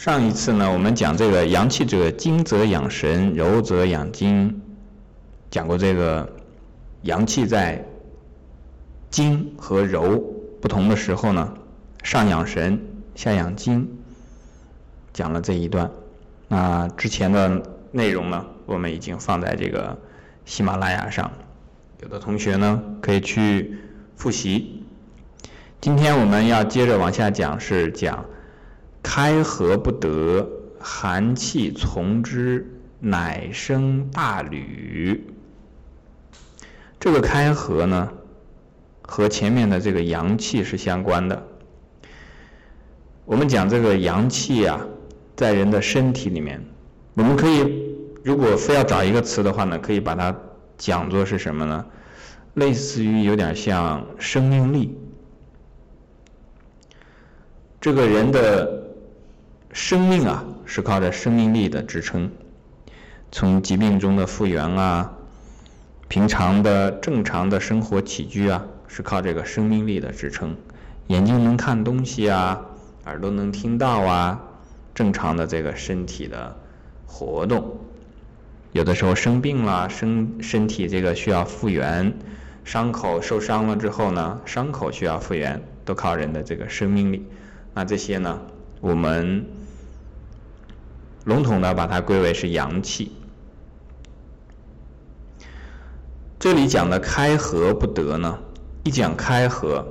上一次呢，我们讲这个阳气者，精则养神，柔则养筋，讲过这个阳气在精和柔不同的时候呢，上养神，下养筋，讲了这一段。那之前的内容呢，我们已经放在这个喜马拉雅上，有的同学呢可以去复习。今天我们要接着往下讲，是讲。开合不得，寒气从之，乃生大吕。这个开合呢，和前面的这个阳气是相关的。我们讲这个阳气啊，在人的身体里面，我们可以如果非要找一个词的话呢，可以把它讲作是什么呢？类似于有点像生命力。这个人的。生命啊，是靠着生命力的支撑。从疾病中的复原啊，平常的正常的生活起居啊，是靠这个生命力的支撑。眼睛能看东西啊，耳朵能听到啊，正常的这个身体的活动。有的时候生病了，身身体这个需要复原，伤口受伤了之后呢，伤口需要复原，都靠人的这个生命力。那这些呢，我们。笼统的把它归为是阳气。这里讲的开合不得呢，一讲开合，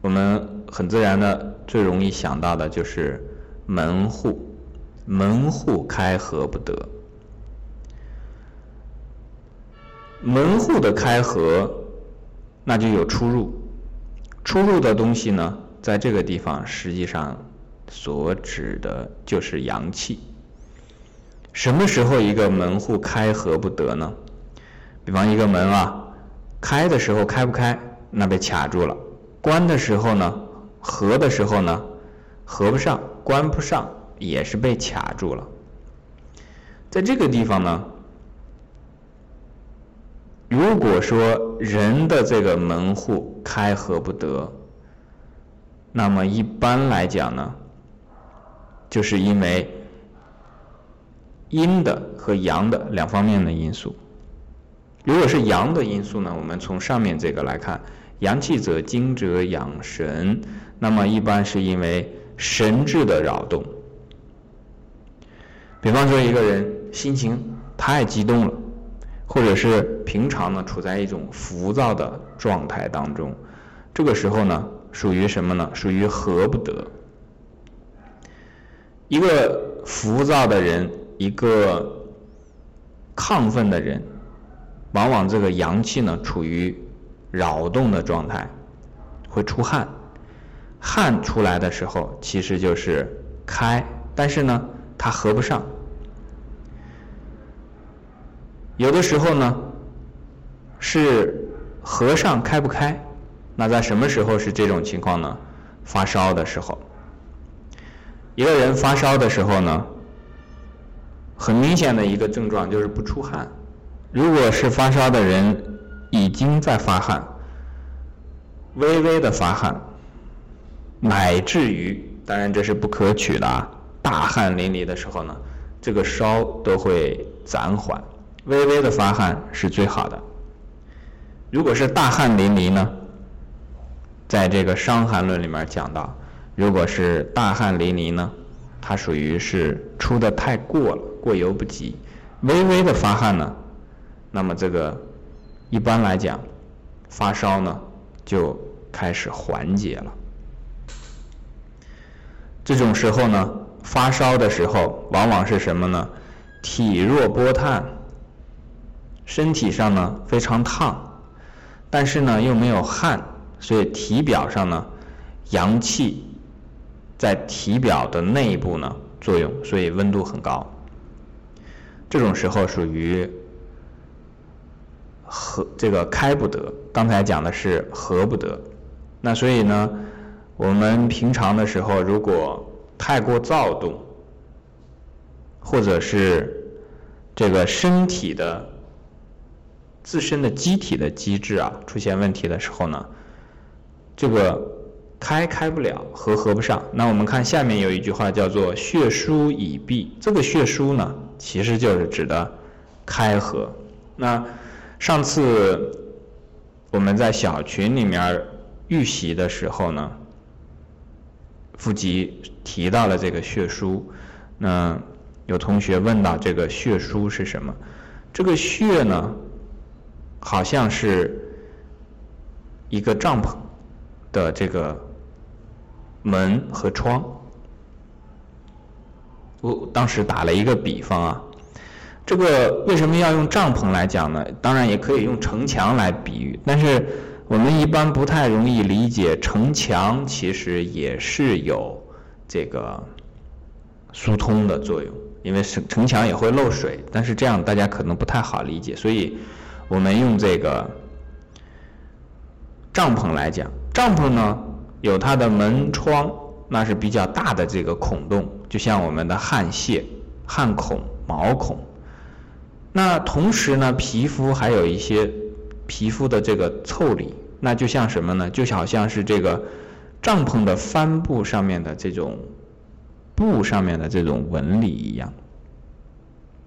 我们很自然的最容易想到的就是门户，门户开合不得。门户的开合，那就有出入，出入的东西呢，在这个地方实际上所指的就是阳气。什么时候一个门户开合不得呢？比方一个门啊，开的时候开不开，那被卡住了；关的时候呢，合的时候呢，合不上，关不上，也是被卡住了。在这个地方呢，如果说人的这个门户开合不得，那么一般来讲呢，就是因为。阴的和阳的两方面的因素。如果是阳的因素呢，我们从上面这个来看，阳气者精者养神，那么一般是因为神志的扰动。比方说一个人心情太激动了，或者是平常呢处在一种浮躁的状态当中，这个时候呢属于什么呢？属于合不得。一个浮躁的人。一个亢奋的人，往往这个阳气呢处于扰动的状态，会出汗。汗出来的时候，其实就是开，但是呢，它合不上。有的时候呢，是合上开不开。那在什么时候是这种情况呢？发烧的时候。一个人发烧的时候呢？很明显的一个症状就是不出汗。如果是发烧的人已经在发汗，微微的发汗，乃至于，当然这是不可取的啊，大汗淋漓的时候呢，这个烧都会暂缓。微微的发汗是最好的。如果是大汗淋漓呢，在这个《伤寒论》里面讲到，如果是大汗淋漓呢，它属于是出的太过了。过犹不及，微微的发汗呢，那么这个一般来讲，发烧呢就开始缓解了。这种时候呢，发烧的时候往往是什么呢？体弱波炭，身体上呢非常烫，但是呢又没有汗，所以体表上呢阳气在体表的内部呢作用，所以温度很高。这种时候属于合这个开不得，刚才讲的是合不得，那所以呢，我们平常的时候如果太过躁动，或者是这个身体的自身的机体的机制啊出现问题的时候呢，这个开开不了，合合不上。那我们看下面有一句话叫做“血疏已闭”，这个血疏呢，其实就是指的开合。那上次我们在小群里面预习的时候呢，傅吉提到了这个血书。那有同学问到这个血书是什么？这个血呢，好像是一个帐篷的这个。门和窗，我当时打了一个比方啊，这个为什么要用帐篷来讲呢？当然也可以用城墙来比喻，但是我们一般不太容易理解，城墙其实也是有这个疏通的作用，因为城城墙也会漏水，但是这样大家可能不太好理解，所以我们用这个帐篷来讲，帐篷呢。有它的门窗，那是比较大的这个孔洞，就像我们的汗腺、汗孔、毛孔。那同时呢，皮肤还有一些皮肤的这个腠理，那就像什么呢？就好像是这个帐篷的帆布上面的这种布上面的这种纹理一样，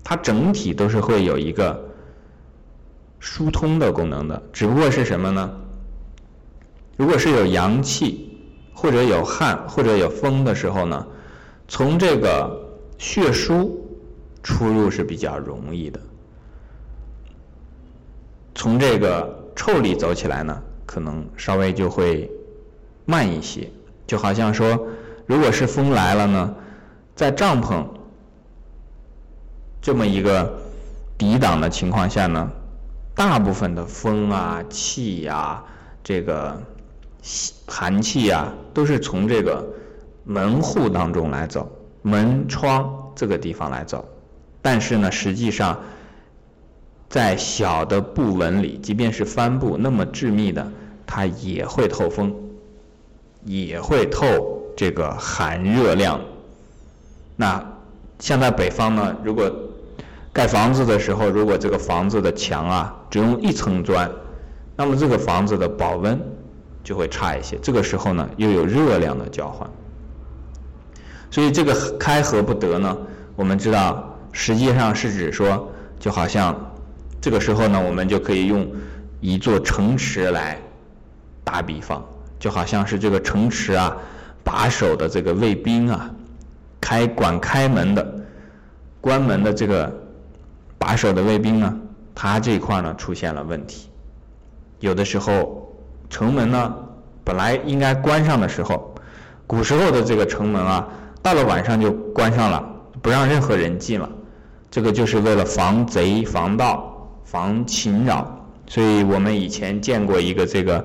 它整体都是会有一个疏通的功能的。只不过是什么呢？如果是有阳气，或者有汗，或者有风的时候呢，从这个血枢出入是比较容易的。从这个臭里走起来呢，可能稍微就会慢一些。就好像说，如果是风来了呢，在帐篷这么一个抵挡的情况下呢，大部分的风啊、气呀，这个。寒气呀，都是从这个门户当中来走，门窗这个地方来走。但是呢，实际上在小的布纹里，即便是帆布那么致密的，它也会透风，也会透这个寒热量。那像在北方呢，如果盖房子的时候，如果这个房子的墙啊只用一层砖，那么这个房子的保温。就会差一些，这个时候呢又有热量的交换，所以这个开合不得呢，我们知道实际上是指说，就好像这个时候呢，我们就可以用一座城池来打比方，就好像是这个城池啊，把守的这个卫兵啊，开管开门的、关门的这个把守的卫兵呢，他这块呢出现了问题，有的时候。城门呢，本来应该关上的时候，古时候的这个城门啊，到了晚上就关上了，不让任何人进了。这个就是为了防贼、防盗、防侵扰。所以我们以前见过一个这个《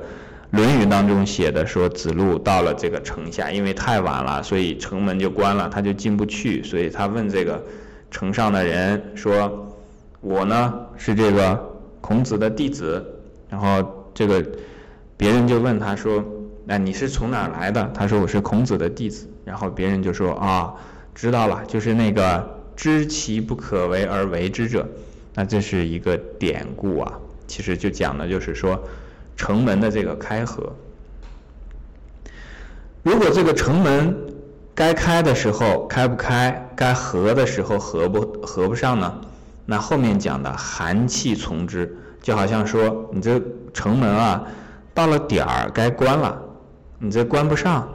论语》当中写的，说子路到了这个城下，因为太晚了，所以城门就关了，他就进不去。所以他问这个城上的人说：“我呢是这个孔子的弟子，然后这个。”别人就问他说：“那你是从哪儿来的？”他说：“我是孔子的弟子。”然后别人就说：“啊，知道了，就是那个知其不可为而为之者。”那这是一个典故啊，其实就讲的就是说城门的这个开合。如果这个城门该开的时候开不开，该合的时候合不合不上呢？那后面讲的寒气从之，就好像说你这城门啊。到了点儿该关了，你这关不上，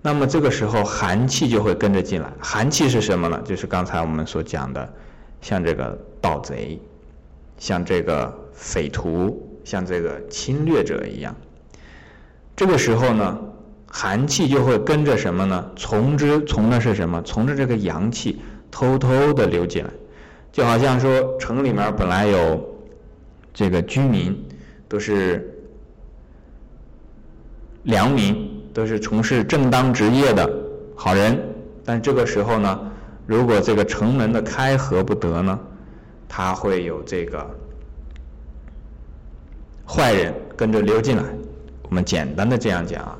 那么这个时候寒气就会跟着进来。寒气是什么呢？就是刚才我们所讲的，像这个盗贼，像这个匪徒，像这个侵略者一样。这个时候呢，寒气就会跟着什么呢？从之从的是什么？从着这个阳气偷偷的流进来，就好像说城里面本来有这个居民。都是良民，都是从事正当职业的好人，但这个时候呢，如果这个城门的开合不得呢，他会有这个坏人跟着溜进来。我们简单的这样讲啊，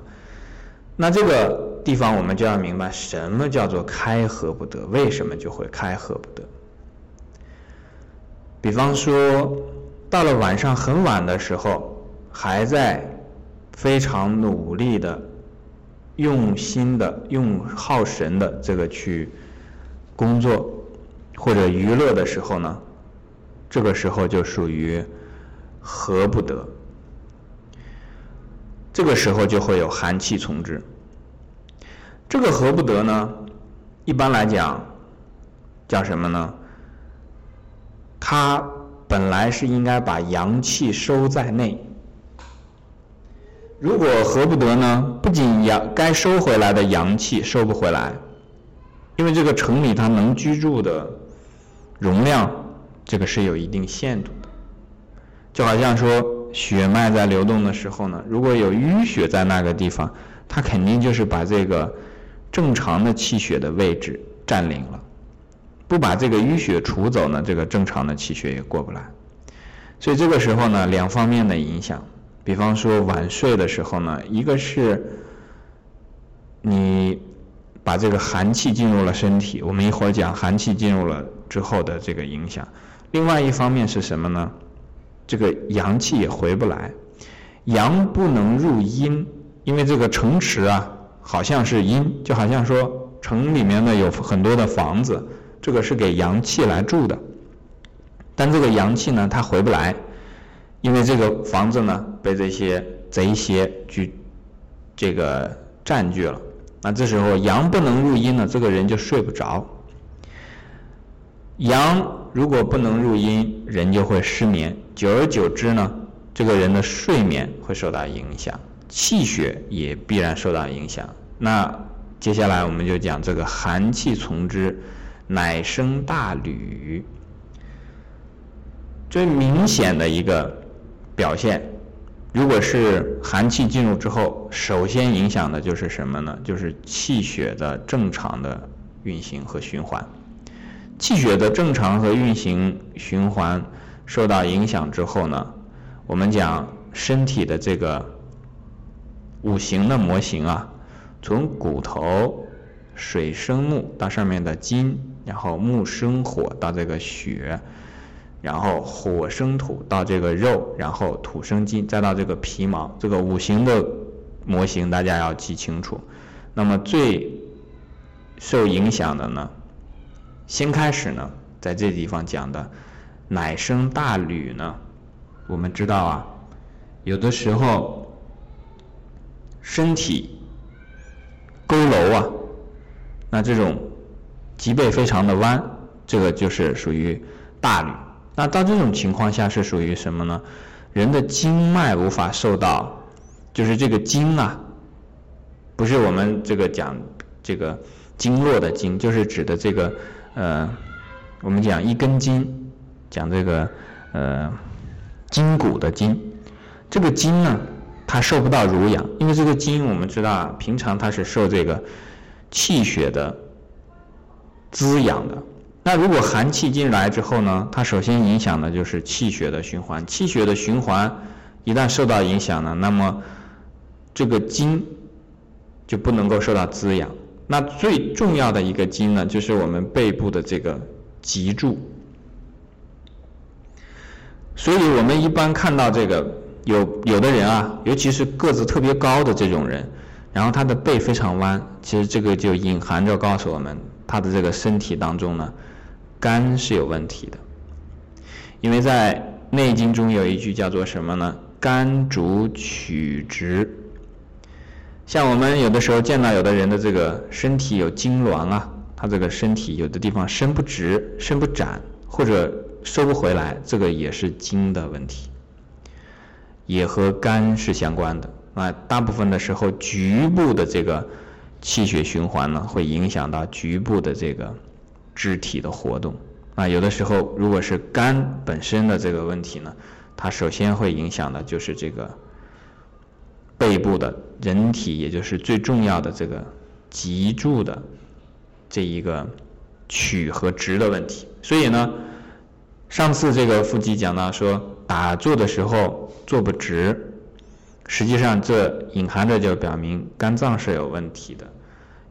那这个地方我们就要明白什么叫做开合不得，为什么就会开合不得？比方说。到了晚上很晚的时候，还在非常努力的、用心的、用耗神的这个去工作或者娱乐的时候呢，这个时候就属于合不得。这个时候就会有寒气从之。这个合不得呢，一般来讲叫什么呢？它本来是应该把阳气收在内。如果合不得呢，不仅阳该收回来的阳气收不回来，因为这个城里它能居住的容量，这个是有一定限度的。就好像说。血脉在流动的时候呢，如果有淤血在那个地方，它肯定就是把这个正常的气血的位置占领了。不把这个淤血除走呢，这个正常的气血也过不来。所以这个时候呢，两方面的影响，比方说晚睡的时候呢，一个是你把这个寒气进入了身体，我们一会儿讲寒气进入了之后的这个影响。另外一方面是什么呢？这个阳气也回不来，阳不能入阴，因为这个城池啊，好像是阴，就好像说城里面呢有很多的房子，这个是给阳气来住的，但这个阳气呢，它回不来，因为这个房子呢被这些贼邪去这个占据了，那这时候阳不能入阴呢，这个人就睡不着，阳。如果不能入阴，人就会失眠，久而久之呢，这个人的睡眠会受到影响，气血也必然受到影响。那接下来我们就讲这个寒气从之，乃生大吕。最明显的一个表现，如果是寒气进入之后，首先影响的就是什么呢？就是气血的正常的运行和循环。气血的正常和运行循环受到影响之后呢，我们讲身体的这个五行的模型啊，从骨头水生木到上面的金，然后木生火到这个血，然后火生土到这个肉，然后土生金，再到这个皮毛，这个五行的模型大家要记清楚。那么最受影响的呢？先开始呢，在这地方讲的“乃生大吕”呢，我们知道啊，有的时候身体佝偻啊，那这种脊背非常的弯，这个就是属于大吕。那到这种情况下是属于什么呢？人的经脉无法受到，就是这个经啊，不是我们这个讲这个经络的经，就是指的这个。呃，我们讲一根筋，讲这个呃筋骨的筋，这个筋呢，它受不到濡养，因为这个筋我们知道啊，平常它是受这个气血的滋养的。那如果寒气进来之后呢，它首先影响的就是气血的循环，气血的循环一旦受到影响呢，那么这个筋就不能够受到滋养。那最重要的一个筋呢，就是我们背部的这个脊柱。所以我们一般看到这个有有的人啊，尤其是个子特别高的这种人，然后他的背非常弯，其实这个就隐含着告诉我们，他的这个身体当中呢，肝是有问题的。因为在《内经》中有一句叫做什么呢？肝主曲直。像我们有的时候见到有的人的这个身体有痉挛啊，他这个身体有的地方伸不直、伸不展，或者收不回来，这个也是筋的问题，也和肝是相关的啊。大部分的时候，局部的这个气血循环呢，会影响到局部的这个肢体的活动啊。有的时候，如果是肝本身的这个问题呢，它首先会影响的就是这个。背部的人体，也就是最重要的这个脊柱的这一个曲和直的问题。所以呢，上次这个腹肌讲到说，打坐的时候坐不直，实际上这隐含着就表明肝脏是有问题的，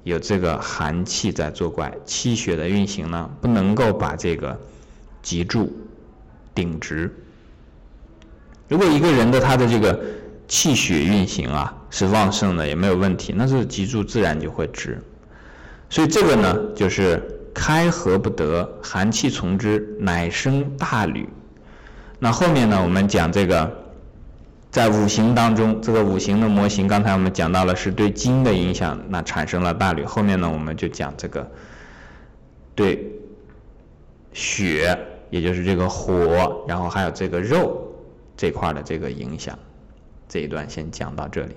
有这个寒气在作怪，气血的运行呢不能够把这个脊柱顶直。如果一个人的他的这个气血运行啊是旺盛的，也没有问题，那是脊柱自然就会直。所以这个呢，就是开合不得，寒气从之，乃生大吕。那后面呢，我们讲这个，在五行当中，这个五行的模型，刚才我们讲到了是对金的影响，那产生了大吕。后面呢，我们就讲这个对血，也就是这个火，然后还有这个肉这块的这个影响。这一段先讲到这里。